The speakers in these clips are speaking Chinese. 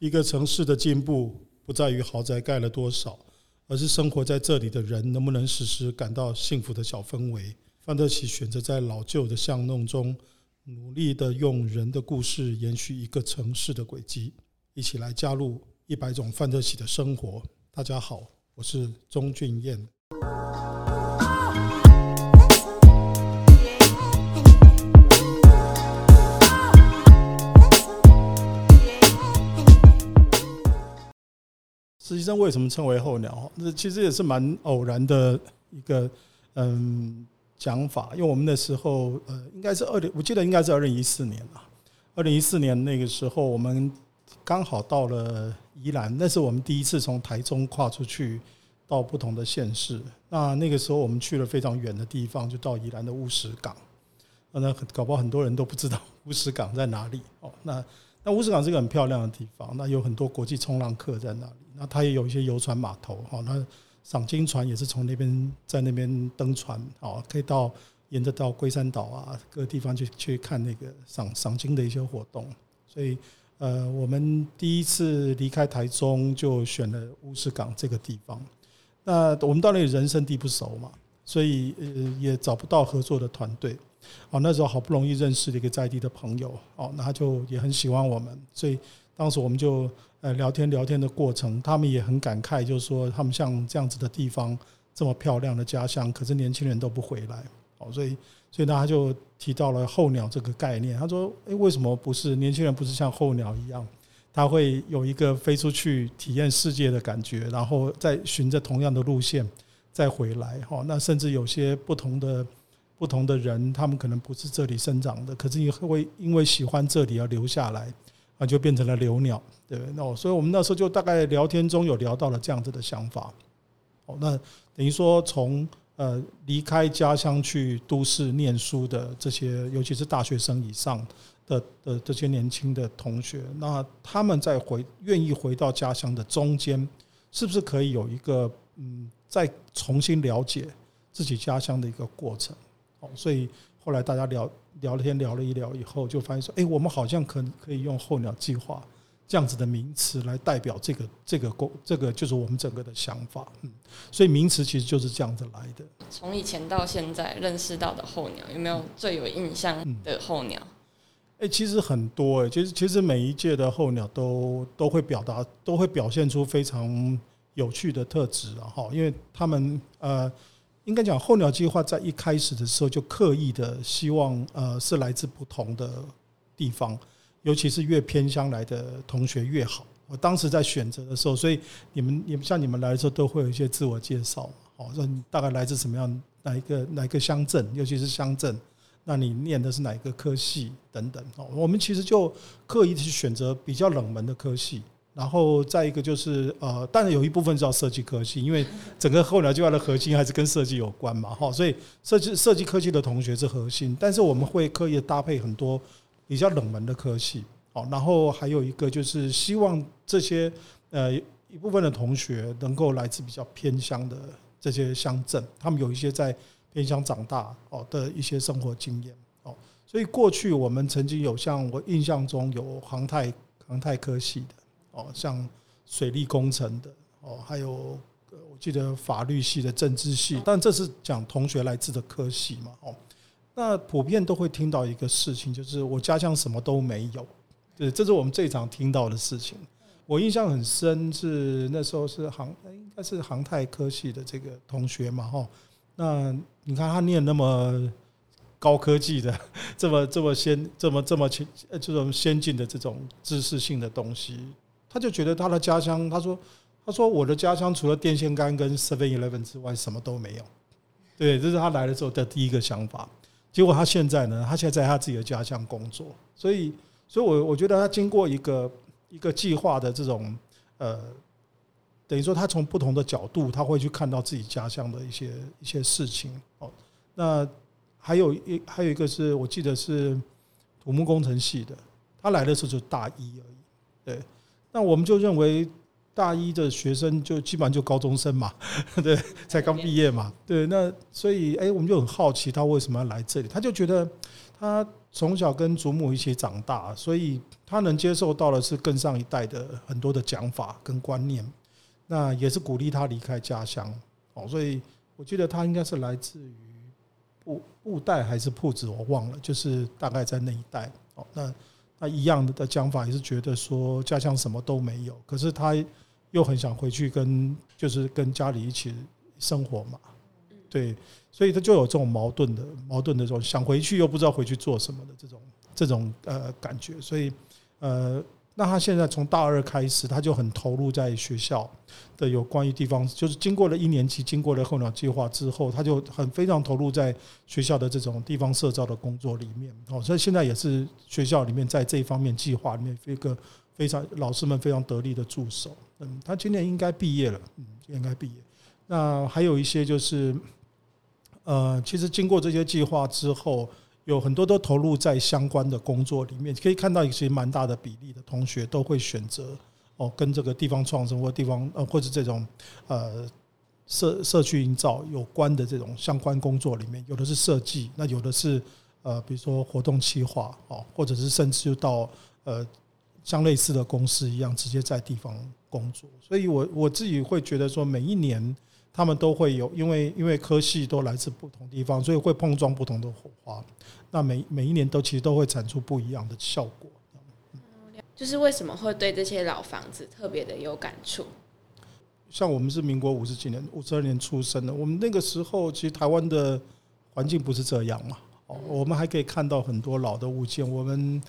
一个城市的进步不在于豪宅盖了多少，而是生活在这里的人能不能时时感到幸福的小氛围。范特喜选择在老旧的巷弄中，努力的用人的故事延续一个城市的轨迹。一起来加入一百种范特喜的生活。大家好，我是钟俊彦。实际上，为什么称为候鸟？那其实也是蛮偶然的一个嗯讲法。因为我们那时候呃，应该是二零，我记得应该是二零一四年啊。二零一四年那个时候，我们刚好到了宜兰，那是我们第一次从台中跨出去到不同的县市。那那个时候，我们去了非常远的地方，就到宜兰的乌石港。那搞不好很多人都不知道乌石港在哪里哦。那那乌石港是个很漂亮的地方，那有很多国际冲浪客在那里。那它也有一些游船码头，哈，那赏鲸船也是从那边在那边登船，哦，可以到沿着到龟山岛啊各个地方去去看那个赏赏鲸的一些活动。所以，呃，我们第一次离开台中就选了乌石港这个地方。那我们到那里人生地不熟嘛，所以呃也找不到合作的团队。哦，那时候好不容易认识了一个在地的朋友，哦，那他就也很喜欢我们，所以当时我们就呃聊天聊天的过程，他们也很感慨，就是说他们像这样子的地方，这么漂亮的家乡，可是年轻人都不回来，哦，所以所以呢他就提到了候鸟这个概念，他说，诶，为什么不是年轻人不是像候鸟一样，他会有一个飞出去体验世界的感觉，然后再循着同样的路线再回来，哦，那甚至有些不同的。不同的人，他们可能不是这里生长的，可是也会因为喜欢这里而留下来，啊，就变成了留鸟，对不对？那所以我们那时候就大概聊天中有聊到了这样子的想法。哦，那等于说从呃离开家乡去都市念书的这些，尤其是大学生以上的的这些年轻的同学，那他们在回愿意回到家乡的中间，是不是可以有一个嗯，再重新了解自己家乡的一个过程？哦，所以后来大家聊聊天聊了一聊以后，就发现说，哎，我们好像可可以用候鸟计划这样子的名词来代表这个这个工这个就是我们整个的想法，嗯，所以名词其实就是这样子来的。从以前到现在认识到的候鸟，有没有最有印象的候鸟？哎，其实很多哎，其实其实每一届的候鸟都都会表达，都会表现出非常有趣的特质啊，哈，因为他们呃。应该讲，候鸟计划在一开始的时候就刻意的希望，呃，是来自不同的地方，尤其是越偏乡来的同学越好。我当时在选择的时候，所以你们，你们像你们来的时候，都会有一些自我介绍，哦，说你大概来自什么样，哪一个哪一个乡镇，尤其是乡镇，那你念的是哪一个科系等等。哦，我们其实就刻意去选择比较冷门的科系。然后再一个就是呃，当然有一部分叫设计科系，因为整个候鸟计划的核心还是跟设计有关嘛，哈，所以设计设计科技的同学是核心，但是我们会刻意搭配很多比较冷门的科系，好，然后还有一个就是希望这些呃一部分的同学能够来自比较偏乡的这些乡镇，他们有一些在偏乡长大哦的一些生活经验，哦，所以过去我们曾经有像我印象中有航太航太科系的。哦，像水利工程的哦，还有我记得法律系的政治系，但这是讲同学来自的科系嘛。哦，那普遍都会听到一个事情，就是我家乡什么都没有。对，这是我们最常听到的事情。我印象很深，是那时候是航，应该是航太科系的这个同学嘛。哈，那你看他念那么高科技的，这么这么先，这么这么前，这种先进的这种知识性的东西。他就觉得他的家乡，他说：“他说我的家乡除了电线杆跟 Seven Eleven 之外，什么都没有。”对，这是他来的时候的第一个想法。结果他现在呢，他现在在他自己的家乡工作，所以，所以我我觉得他经过一个一个计划的这种呃，等于说他从不同的角度，他会去看到自己家乡的一些一些事情。哦，那还有一还有一个是我记得是土木工程系的，他来的时候就大一而已。对。那我们就认为大一的学生就基本上就高中生嘛，对，才刚毕业嘛，对。那所以，哎，我们就很好奇他为什么要来这里？他就觉得他从小跟祖母一起长大，所以他能接受到的是更上一代的很多的讲法跟观念，那也是鼓励他离开家乡哦。所以我记得他应该是来自于布布袋还是铺子，我忘了，就是大概在那一带哦。那那一样的讲法也是觉得说家乡什么都没有，可是他又很想回去跟就是跟家里一起生活嘛。对，所以他就有这种矛盾的矛盾的这种想回去又不知道回去做什么的这种这种呃感觉，所以呃，那他现在从大二开始，他就很投入在学校的有关于地方，就是经过了一年级，经过了候鸟计划之后，他就很非常投入在学校的这种地方社造的工作里面哦，所以现在也是学校里面在这一方面计划里面一个非常老师们非常得力的助手。嗯，他今年应该毕业了，嗯，应该毕业。那还有一些就是。呃，其实经过这些计划之后，有很多都投入在相关的工作里面。可以看到，一些蛮大的比例的同学都会选择哦，跟这个地方创生或地方呃，或者这种呃社社区营造有关的这种相关工作里面，有的是设计，那有的是呃，比如说活动企划哦，或者是甚至就到呃像类似的公司一样，直接在地方工作。所以我我自己会觉得说，每一年。他们都会有，因为因为科系都来自不同地方，所以会碰撞不同的火花。那每每一年都其实都会产出不一样的效果。就是为什么会对这些老房子特别的有感触？像我们是民国五十几年、五十二年出生的，我们那个时候其实台湾的环境不是这样嘛。哦，我们还可以看到很多老的物件。我们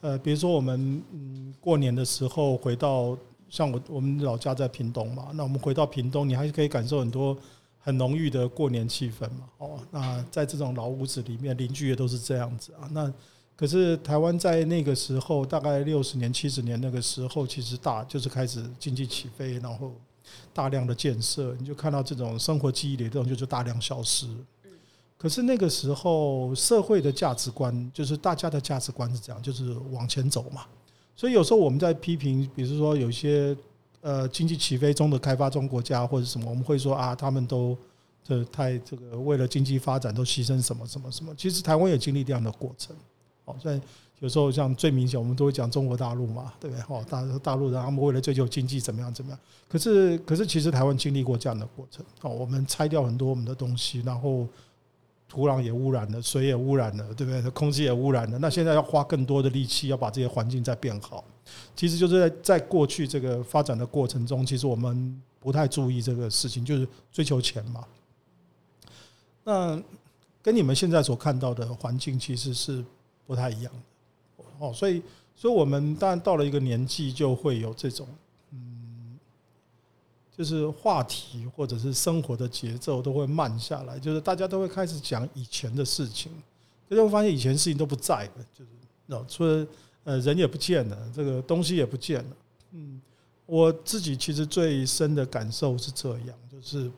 呃，比如说我们嗯，过年的时候回到。像我我们老家在屏东嘛，那我们回到屏东，你还是可以感受很多很浓郁的过年气氛嘛。哦，那在这种老屋子里面，邻居也都是这样子啊。那可是台湾在那个时候，大概六十年、七十年那个时候，其实大就是开始经济起飞，然后大量的建设，你就看到这种生活记忆里这种就是大量消失。可是那个时候社会的价值观，就是大家的价值观是这样，就是往前走嘛。所以有时候我们在批评，比如说有些呃经济起飞中的开发中国家或者什么，我们会说啊，他们都这太这个为了经济发展都牺牲什么什么什么。其实台湾也经历这样的过程。哦，所以有时候像最明显，我们都会讲中国大陆嘛，对不对？哦，大大陆人他们为了追求经济怎么样怎么样。可是可是其实台湾经历过这样的过程。哦，我们拆掉很多我们的东西，然后。土壤也污染了，水也污染了，对不对？空气也污染了。那现在要花更多的力气，要把这些环境再变好。其实就是在在过去这个发展的过程中，其实我们不太注意这个事情，就是追求钱嘛。那跟你们现在所看到的环境其实是不太一样的。哦，所以，所以我们当然到了一个年纪，就会有这种。就是话题或者是生活的节奏都会慢下来，就是大家都会开始讲以前的事情，就会发现以前事情都不在了，就是那除了呃人也不见了，这个东西也不见了。嗯，我自己其实最深的感受是这样，就是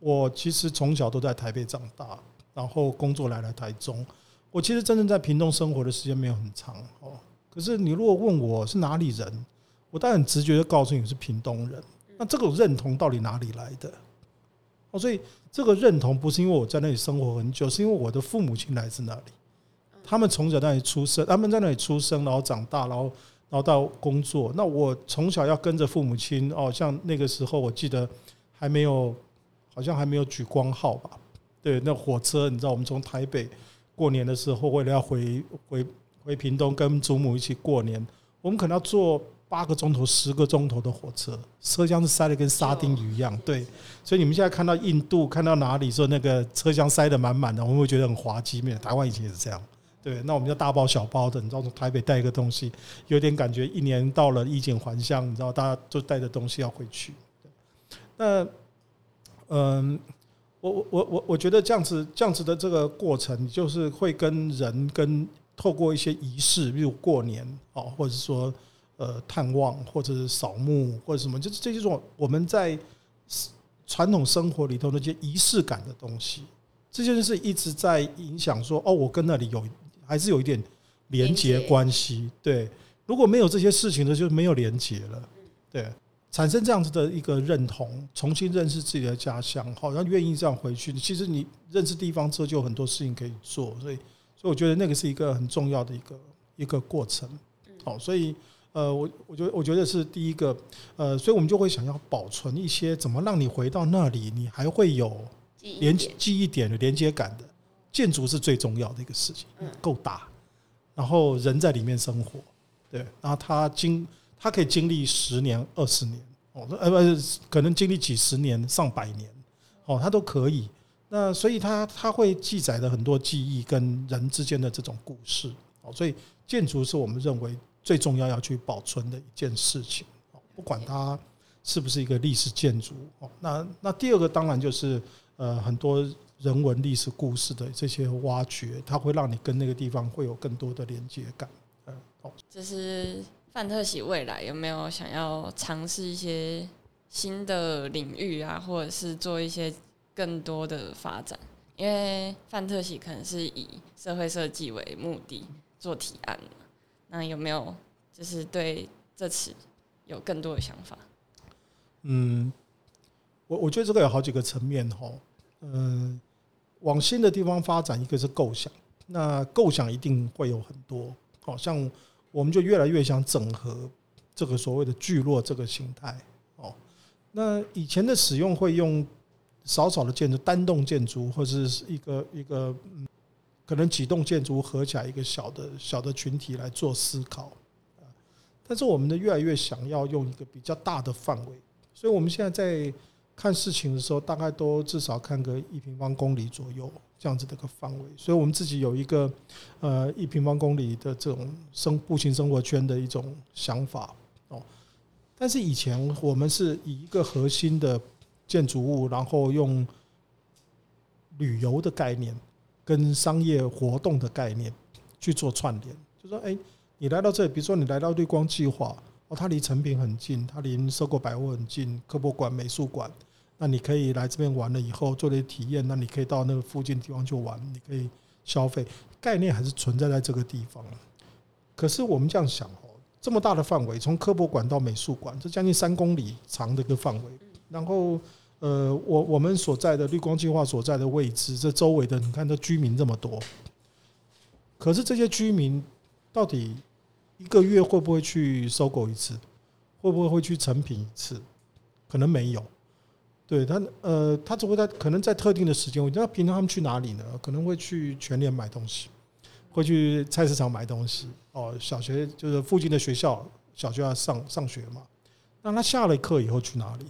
我其实从小都在台北长大，然后工作来了台中，我其实真正在屏东生活的时间没有很长哦。可是你如果问我是哪里人，我当然直觉的告诉你是屏东人。那这个认同到底哪里来的？哦，所以这个认同不是因为我在那里生活很久，是因为我的父母亲来自那里，他们从小在那里出生，他们在那里出生，然后长大，然后然后到工作。那我从小要跟着父母亲，哦，像那个时候我记得还没有，好像还没有举光号吧？对，那火车，你知道，我们从台北过年的时候，为了要回回回屏东跟祖母一起过年，我们可能要坐。八个钟头、十个钟头的火车，车厢是塞得跟沙丁鱼一样。对，所以你们现在看到印度，看到哪里说那个车厢塞得满满的，我们会觉得很滑稽。没有，台湾以前也是这样。对，那我们就大包小包的，你知道从台北带一个东西，有点感觉一年到了衣锦还乡，你知道大家都带着东西要回去。那，嗯，我我我我我觉得这样子这样子的这个过程，就是会跟人跟透过一些仪式，比如过年哦，或者说。呃，探望或者是扫墓或者什么，就是这种我们在传统生活里头那些仪式感的东西，这件事一直在影响说，哦，我跟那里有还是有一点连接关系。对，如果没有这些事情呢，就没有连接了。对，产生这样子的一个认同，重新认识自己的家乡，好像愿意这样回去。其实你认识地方之后，就有很多事情可以做。所以。所以我觉得那个是一个很重要的一个一个过程。好，所以呃，我我觉得我觉得是第一个，呃，所以我们就会想要保存一些怎么让你回到那里，你还会有连记忆点的连接感的建筑是最重要的一个事情，够大，然后人在里面生活，对，然后他经他可以经历十年、二十年，哦，呃，不，可能经历几十年、上百年，哦，他都可以。那所以他他会记载的很多记忆跟人之间的这种故事，哦，所以建筑是我们认为最重要要去保存的一件事情，不管它是不是一个历史建筑，哦，那那第二个当然就是呃很多人文历史故事的这些挖掘，它会让你跟那个地方会有更多的连接感，嗯，哦，就是范特喜未来有没有想要尝试一些新的领域啊，或者是做一些。更多的发展，因为范特喜可能是以社会设计为目的做提案，那有没有就是对这次有更多的想法？嗯，我我觉得这个有好几个层面哈。嗯，往新的地方发展，一个是构想，那构想一定会有很多，好像我们就越来越想整合这个所谓的聚落这个形态。哦，那以前的使用会用。少少的建筑，单栋建筑，或者是一个一个，嗯，可能几栋建筑合起来一个小的小的群体来做思考，但是我们的越来越想要用一个比较大的范围，所以我们现在在看事情的时候，大概都至少看个一平方公里左右这样子的一个范围，所以我们自己有一个呃一平方公里的这种生步行生活圈的一种想法哦，但是以前我们是以一个核心的。建筑物，然后用旅游的概念跟商业活动的概念去做串联，就说：哎，你来到这里，比如说你来到绿光计划，哦，它离成品很近，它离收购百货很近，科博馆、美术馆，那你可以来这边玩了以后做点体验，那你可以到那个附近地方去玩，你可以消费，概念还是存在在这个地方。可是我们这样想哦，这么大的范围，从科博馆到美术馆，这将近三公里长的一个范围，然后。呃，我我们所在的绿光计划所在的位置，这周围的你看，这居民这么多，可是这些居民到底一个月会不会去收购一次？会不会会去成品一次？可能没有。对他，呃，他只会在可能在特定的时间。我那平常他们去哪里呢？可能会去全联买东西，会去菜市场买东西。哦，小学就是附近的学校，小学要上上学嘛。那他下了课以后去哪里？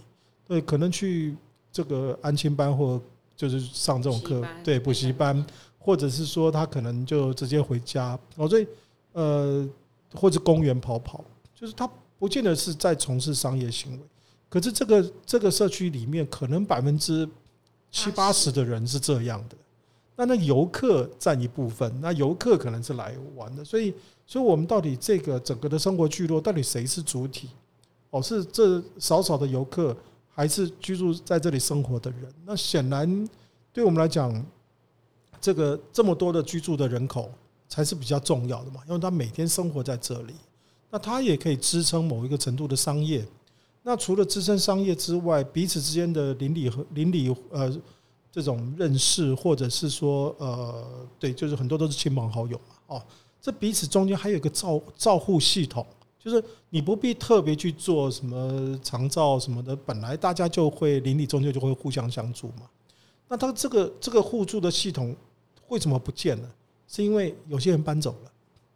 对，可能去这个安亲班，或就是上这种课，对，补习班，或者是说他可能就直接回家。哦，所以呃，或者公园跑跑，就是他不见得是在从事商业行为。可是这个这个社区里面，可能百分之七八十的人是这样的。那那游客占一部分，那游客可能是来玩的。所以，所以我们到底这个整个的生活聚落，到底谁是主体？哦，是这少少的游客。还是居住在这里生活的人，那显然对我们来讲，这个这么多的居住的人口才是比较重要的嘛，因为他每天生活在这里，那他也可以支撑某一个程度的商业。那除了支撑商业之外，彼此之间的邻里和邻里呃这种认识，或者是说呃对，就是很多都是亲朋好友嘛，哦，这彼此中间还有一个照照护系统。就是你不必特别去做什么长照什么的，本来大家就会邻里中间就会互相相助嘛。那他这个这个互助的系统为什么不见了？是因为有些人搬走了，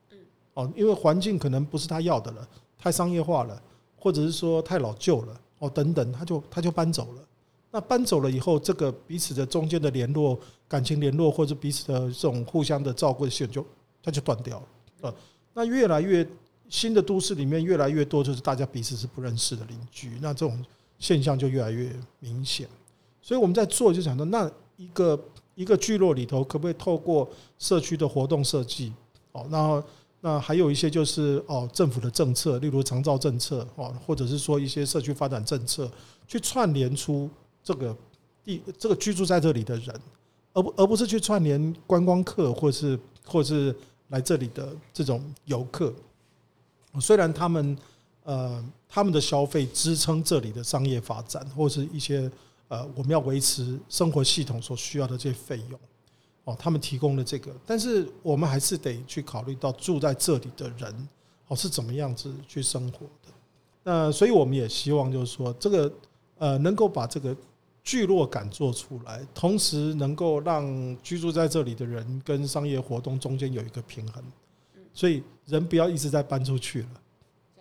嗯哦，因为环境可能不是他要的了，太商业化了，或者是说太老旧了，哦，等等，他就他就搬走了。那搬走了以后，这个彼此的中间的联络、感情联络，或者彼此的这种互相的照顾的线就它就断掉了。啊，那越来越。新的都市里面越来越多，就是大家彼此是不认识的邻居，那这种现象就越来越明显。所以我们在做，就想到那一个一个聚落里头，可不可以透过社区的活动设计？哦，那那还有一些就是哦，政府的政策，例如长照政策哦，或者是说一些社区发展政策，去串联出这个地这个居住在这里的人，而不而不是去串联观光客，或是或是来这里的这种游客。虽然他们呃他们的消费支撑这里的商业发展，或是一些呃我们要维持生活系统所需要的这些费用，哦，他们提供了这个，但是我们还是得去考虑到住在这里的人哦是怎么样子去生活的。那所以我们也希望就是说，这个呃能够把这个聚落感做出来，同时能够让居住在这里的人跟商业活动中间有一个平衡。所以人不要一直在搬出去了，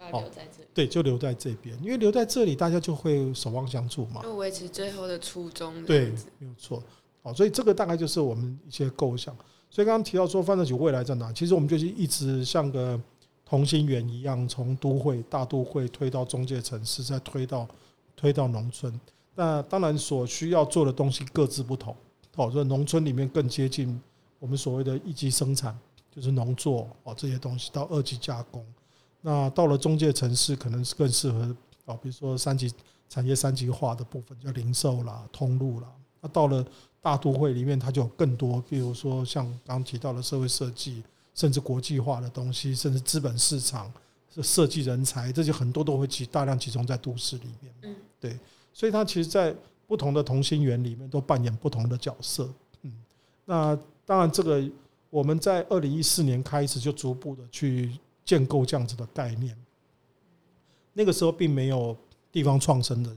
要留在这里。对，就留在这边，因为留在这里，大家就会守望相助嘛，就维持最后的初衷。对，没有错。好，所以这个大概就是我们一些构想。所以刚刚提到说范特喜未来在哪？其实我们就是一直像个同心圆一样，从都会大都会推到中介城市，再推到推到农村。那当然所需要做的东西各自不同。好，所以农村里面更接近我们所谓的一级生产，就是农作哦这些东西到二级加工。那到了中介城市，可能是更适合哦，比如说三级产业三级化的部分，叫零售啦、通路啦。那到了大都会里面，它就有更多，比如说像刚刚提到的社会设计，甚至国际化的东西，甚至资本市场、设计人才，这些很多都会集大量集中在都市里面。嗯，对，所以它其实，在不同的同心圆里面都扮演不同的角色。嗯，那当然，这个我们在二零一四年开始就逐步的去建构这样子的概念。那个时候并没有地方创生的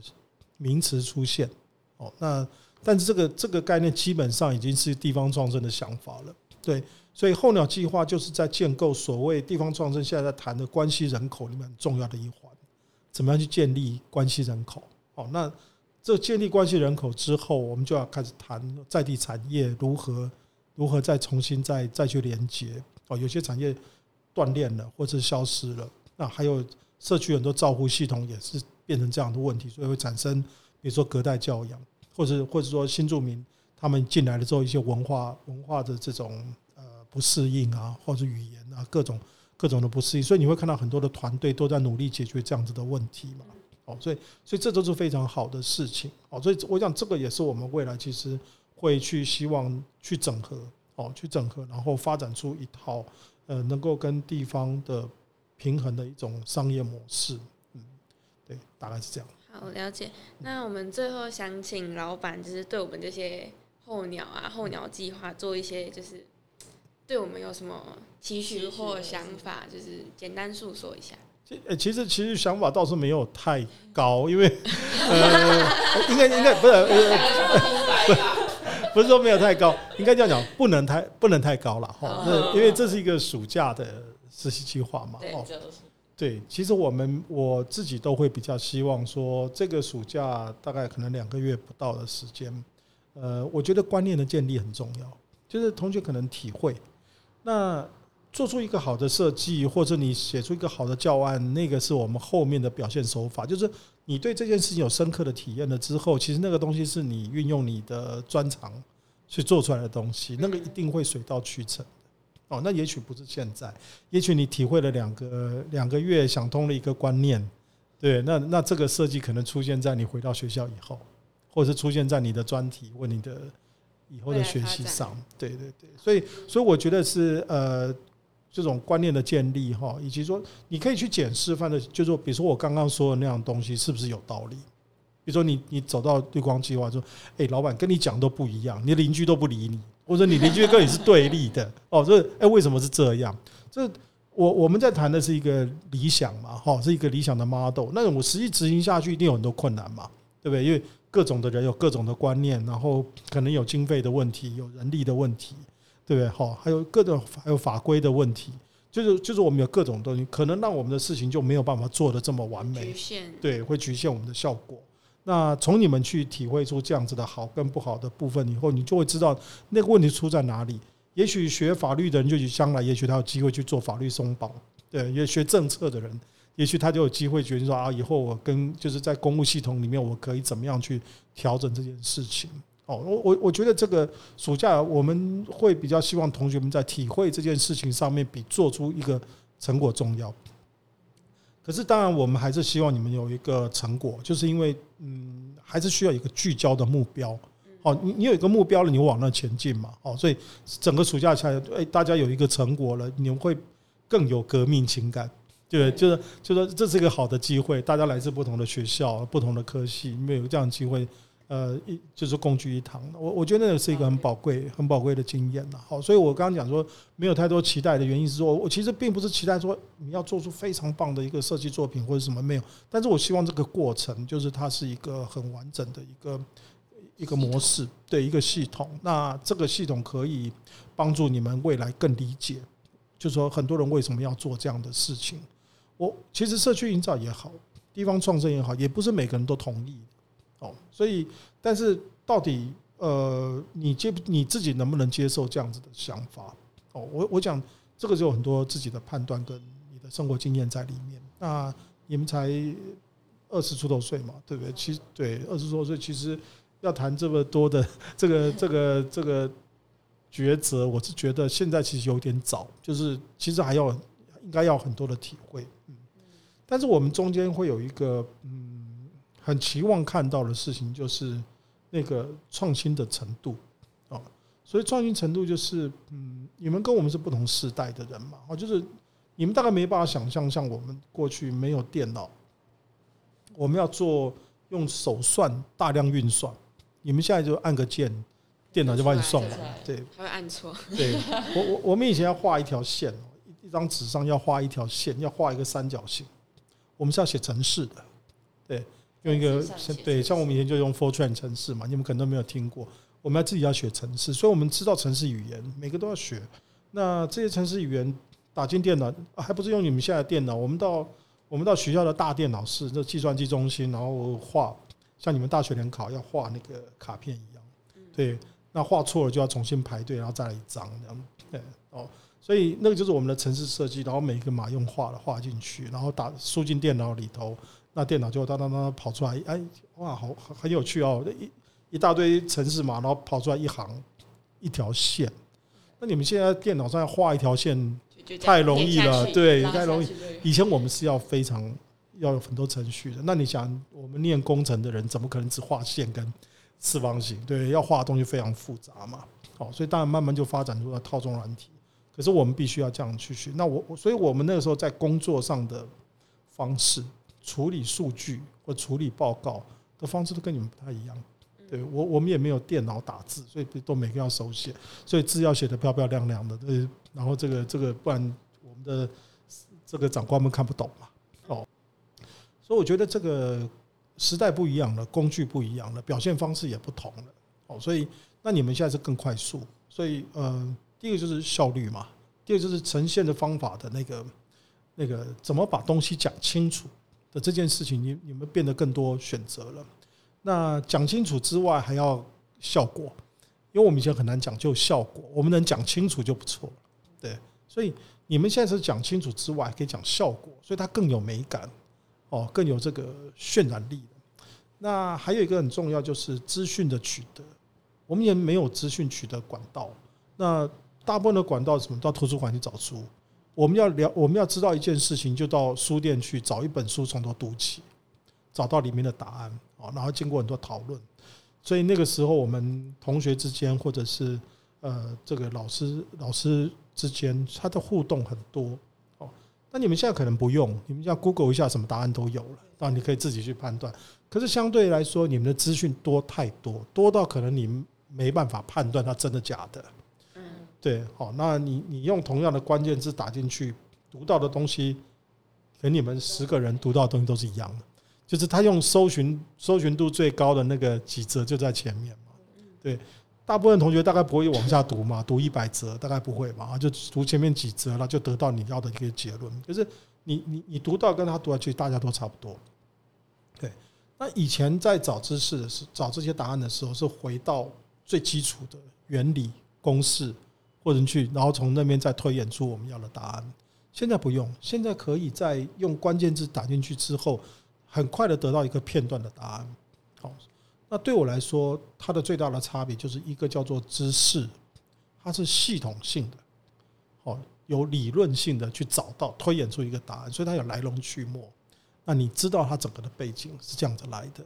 名词出现。哦，那。但是这个这个概念基本上已经是地方创生的想法了，对，所以候鸟计划就是在建构所谓地方创生现在在谈的关系人口里面很重要的一环，怎么样去建立关系人口？哦，那这建立关系人口之后，我们就要开始谈在地产业如何如何再重新再再去连接哦，有些产业断链了或者消失了，那还有社区很多照护系统也是变成这样的问题，所以会产生比如说隔代教养。或者或者说新住民他们进来了之后，一些文化文化的这种呃不适应啊，或者语言啊各种各种的不适应，所以你会看到很多的团队都在努力解决这样子的问题嘛。哦，所以所以这都是非常好的事情。哦，所以我想这个也是我们未来其实会去希望去整合哦，去整合，然后发展出一套呃能够跟地方的平衡的一种商业模式。嗯，对，大概是这样。好，了解。那我们最后想请老板，就是对我们这些候鸟啊、候鸟计划做一些，就是对我们有什么期许或想法，就是简单诉说一下。其实其实想法倒是没有太高，因为呃，应该应该不是 不是说没有太高，应该这样讲，不能太不能太高了哈。那因为这是一个暑假的实习计划嘛，哦。对，其实我们我自己都会比较希望说，这个暑假大概可能两个月不到的时间，呃，我觉得观念的建立很重要，就是同学可能体会，那做出一个好的设计，或者你写出一个好的教案，那个是我们后面的表现手法，就是你对这件事情有深刻的体验了之后，其实那个东西是你运用你的专长去做出来的东西，那个一定会水到渠成。哦，那也许不是现在，也许你体会了两个两个月，想通了一个观念，对，那那这个设计可能出现在你回到学校以后，或者是出现在你的专题或你的以后的学习上，对对对，所以所以我觉得是呃这种观念的建立哈，以及说你可以去检视，反正就是说，比如说我刚刚说的那样东西是不是有道理？比如说你你走到绿光计划说，哎，老板跟你讲都不一样，你邻居都不理你。或者你邻居跟你是对立的 哦，这哎为什么是这样？这我我们在谈的是一个理想嘛，哈，是一个理想的 model。那我实际执行下去一定有很多困难嘛，对不对？因为各种的人有各种的观念，然后可能有经费的问题，有人力的问题，对不对？好，还有各种还有法规的问题，就是就是我们有各种东西，可能让我们的事情就没有办法做得这么完美，对，会局限我们的效果。那从你们去体会出这样子的好跟不好的部分以后，你就会知道那个问题出在哪里。也许学法律的人，就将来也许他有机会去做法律松绑，对，也学政策的人，也许他就有机会决定说啊，以后我跟就是在公务系统里面，我可以怎么样去调整这件事情。哦，我我我觉得这个暑假我们会比较希望同学们在体会这件事情上面，比做出一个成果重要。可是，当然，我们还是希望你们有一个成果，就是因为，嗯，还是需要一个聚焦的目标。哦，你你有一个目标了，你往那前进嘛。哦，所以整个暑假下来，哎，大家有一个成果了，你们会更有革命情感。对，就是就是这是一个好的机会，大家来自不同的学校、不同的科系，你们有这样的机会，呃，一就是共聚一堂。我我觉得那个是一个很宝贵、很宝贵的经验了。好，所以我刚刚讲说没有太多期待的原因是说，我其实并不是期待说你要做出非常棒的一个设计作品或者什么没有，但是我希望这个过程就是它是一个很完整的一个一个模式，对一个系统。那这个系统可以帮助你们未来更理解，就是说很多人为什么要做这样的事情。我其实社区营造也好。地方创生也好，也不是每个人都同意哦。所以，但是到底呃，你接你自己能不能接受这样子的想法？哦，我我讲这个就有很多自己的判断跟你的生活经验在里面。那你们才二十出头岁嘛，对不对？其实对二十多岁，其实要谈这么多的 这个这个这个抉择，我是觉得现在其实有点早，就是其实还要应该要很多的体会。嗯但是我们中间会有一个嗯，很期望看到的事情，就是那个创新的程度啊。所以创新程度就是嗯，你们跟我们是不同时代的人嘛，哦，就是你们大概没办法想象，像我们过去没有电脑，我们要做用手算大量运算，你们现在就按个键，电脑就帮你算完，对，还会按错。对，我我我们以前要画一条线，一张纸上要画一条线，要画一个三角形。我们是要写程式的，对，用一个对，像我们以前就用 Fortran 城市嘛，你们可能都没有听过。我们要自己要学城市，所以我们知道城市语言，每个都要学。那这些城市语言打进电脑，还不是用你们现在的电脑？我们到我们到学校的大电脑室，这计算机中心，然后画，像你们大学联考要画那个卡片一样，对，那画错了就要重新排队，然后再来一张这样，对，哦。所以那个就是我们的城市设计，然后每一个码用画的画进去，然后打输进电脑里头，那电脑就当当当跑出来，哎，哇，好很有趣哦，一一大堆城市嘛，然后跑出来一行一条线。那你们现在电脑上要画一条线太容易了，对，太容易。以前我们是要非常要有很多程序的。那你想，我们念工程的人怎么可能只画线跟四方形？对，要画的东西非常复杂嘛。好，所以当然慢慢就发展出了套装软体。可是我们必须要这样去学。那我，所以我们那个时候在工作上的方式、处理数据或处理报告的方式都跟你们不太一样。对我，我们也没有电脑打字，所以都每个要手写，所以字要写得漂漂亮亮的。呃，然后这个这个，不然我们的这个长官们看不懂嘛。哦，所以我觉得这个时代不一样了，工具不一样了，表现方式也不同了。哦，所以那你们现在是更快速，所以呃。第一个就是效率嘛，第二个就是呈现的方法的那个那个怎么把东西讲清楚这件事情，你你们变得更多选择了。那讲清楚之外还要效果，因为我们以前很难讲究效果，我们能讲清楚就不错。对，所以你们现在是讲清楚之外可以讲效果，所以它更有美感哦，更有这个渲染力。那还有一个很重要就是资讯的取得，我们也没有资讯取得管道，那。大部分的管道什么？到图书馆去找书。我们要了，我们要知道一件事情，就到书店去找一本书，从头读起，找到里面的答案啊。然后经过很多讨论，所以那个时候我们同学之间，或者是呃这个老师老师之间，他的互动很多哦。那你们现在可能不用，你们要 Google 一下，什么答案都有了，那你可以自己去判断。可是相对来说，你们的资讯多太多，多到可能你没办法判断它真的假的。对，好，那你你用同样的关键字打进去，读到的东西，跟你们十个人读到的东西都是一样的，就是他用搜寻搜寻度最高的那个几则就在前面嘛。对，大部分同学大概不会往下读嘛，读一百则大概不会嘛，就读前面几则了，就得到你要的一个结论。就是你你你读到跟他读下去，大家都差不多。对，那以前在找知识的时，找这些答案的时候，是回到最基础的原理公式。或者去，然后从那边再推演出我们要的答案。现在不用，现在可以在用关键字打进去之后，很快的得到一个片段的答案。好，那对我来说，它的最大的差别就是一个叫做知识，它是系统性的，好，有理论性的去找到推演出一个答案，所以它有来龙去脉。那你知道它整个的背景是这样子来的。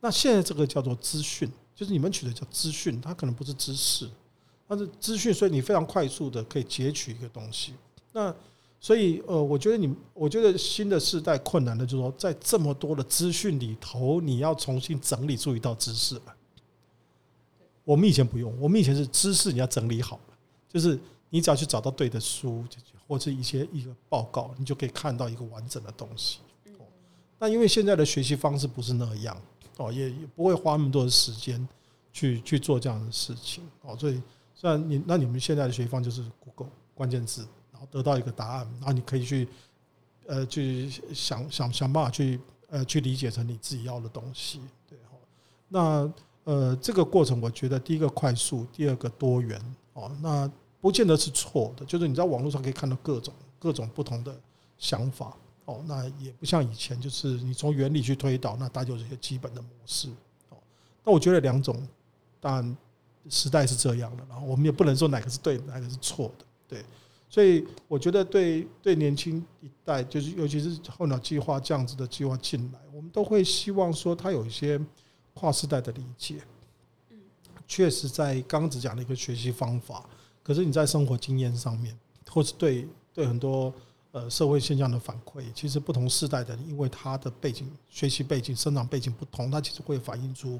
那现在这个叫做资讯，就是你们取的叫资讯，它可能不是知识。但是资讯，所以你非常快速的可以截取一个东西。那所以呃，我觉得你，我觉得新的世代困难的就是说，在这么多的资讯里头，你要重新整理出一道知识来。我们以前不用，我们以前是知识你要整理好了，就是你只要去找到对的书，或者一些一个报告，你就可以看到一个完整的东西。那因为现在的学习方式不是那样哦，也也不会花那么多的时间去去做这样的事情哦，所以虽然你那你们现在的学习方就是 Google 关键字，然后得到一个答案，然后你可以去呃去想想想办法去呃去理解成你自己要的东西，对哈。那呃这个过程，我觉得第一个快速，第二个多元哦，那不见得是错的，就是你在网络上可以看到各种各种不同的想法。哦，那也不像以前，就是你从原理去推导，那大家有一些基本的模式。哦，那我觉得两种，但时代是这样的，然后我们也不能说哪个是对，哪个是错的，对。所以我觉得对对年轻一代，就是尤其是候鸟计划这样子的计划进来，我们都会希望说他有一些跨时代的理解。嗯，确实在刚刚只讲了一个学习方法，可是你在生活经验上面，或是对对很多。呃，社会现象的反馈，其实不同世代的，因为他的背景、学习背景、生长背景不同，他其实会反映出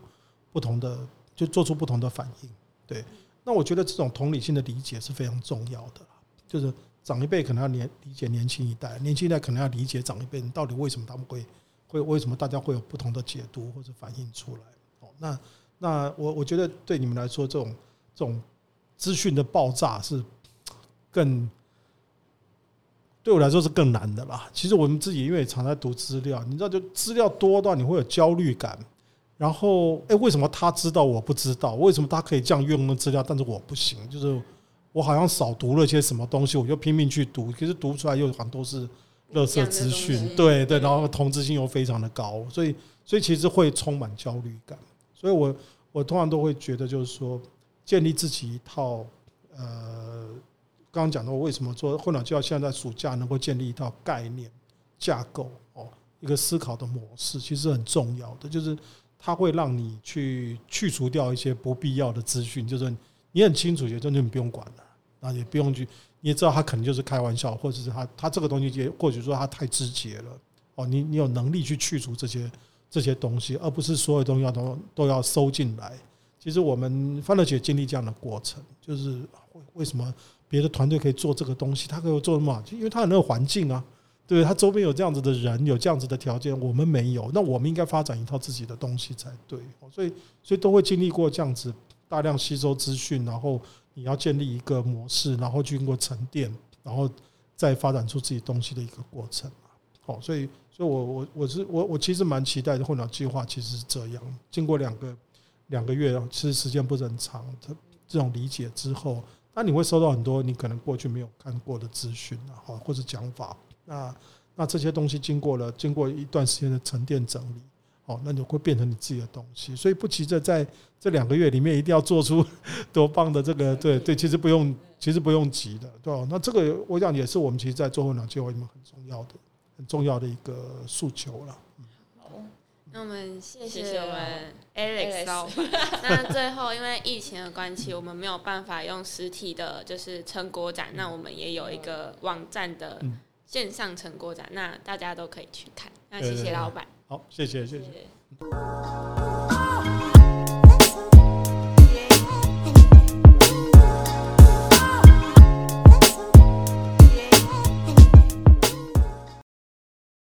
不同的，就做出不同的反应。对，那我觉得这种同理心的理解是非常重要的。就是长一辈可能要年理解年轻一代，年轻一代可能要理解长一辈，到底为什么他们会会为什么大家会有不同的解读或者反应出来。哦，那那我我觉得对你们来说，这种这种资讯的爆炸是更。对我来说是更难的啦。其实我们自己因为常在读资料，你知道，就资料多到你会有焦虑感。然后，哎，为什么他知道我不知道？为什么他可以这样用的资料，但是我不行？就是我好像少读了些什么东西，我就拼命去读，其实读出来又好像都是垃圾资讯。对对，然后同质性又非常的高，所以所以其实会充满焦虑感。所以我我通常都会觉得，就是说建立自己一套呃。刚刚讲到为什么说混鸟计划现在在暑假能够建立一套概念架构哦，一个思考的模式，其实很重要的，就是它会让你去去除掉一些不必要的资讯，就是你很清楚，也就你不用管了，啊，也不用去，你也知道他可能就是开玩笑，或者是他他这个东西也或许说他太直接了哦，你你有能力去去除这些这些东西，而不是所有东西要都都要收进来。其实我们欢乐姐经历这样的过程，就是为什么？别的团队可以做这个东西，他可以做什么？就因为他有那个环境啊，对，他周边有这样子的人，有这样子的条件，我们没有，那我们应该发展一套自己的东西才对。所以，所以都会经历过这样子大量吸收资讯，然后你要建立一个模式，然后经过沉淀，然后再发展出自己东西的一个过程。好，所以，所以我我我是我我其实蛮期待的候鸟计划，其实是这样。经过两个两个月，其实时间不是很长，这这种理解之后。那你会收到很多你可能过去没有看过的资讯啊，或者讲法。那那这些东西经过了经过一段时间的沉淀整理，哦，那你会变成你自己的东西。所以不急着在这两个月里面一定要做出 多棒的这个，对对，其实不用，其实不用急的，对吧？那这个我想也是我们其实，在做候鸟计划里面很重要的、很重要的一个诉求了。那我们谢谢我们 Alex 老板。那最后，因为疫情的关系，我们没有办法用实体的，就是成果展。那我们也有一个网站的线上成果展，那大家都可以去看。那谢谢老板。好，谢谢，谢谢。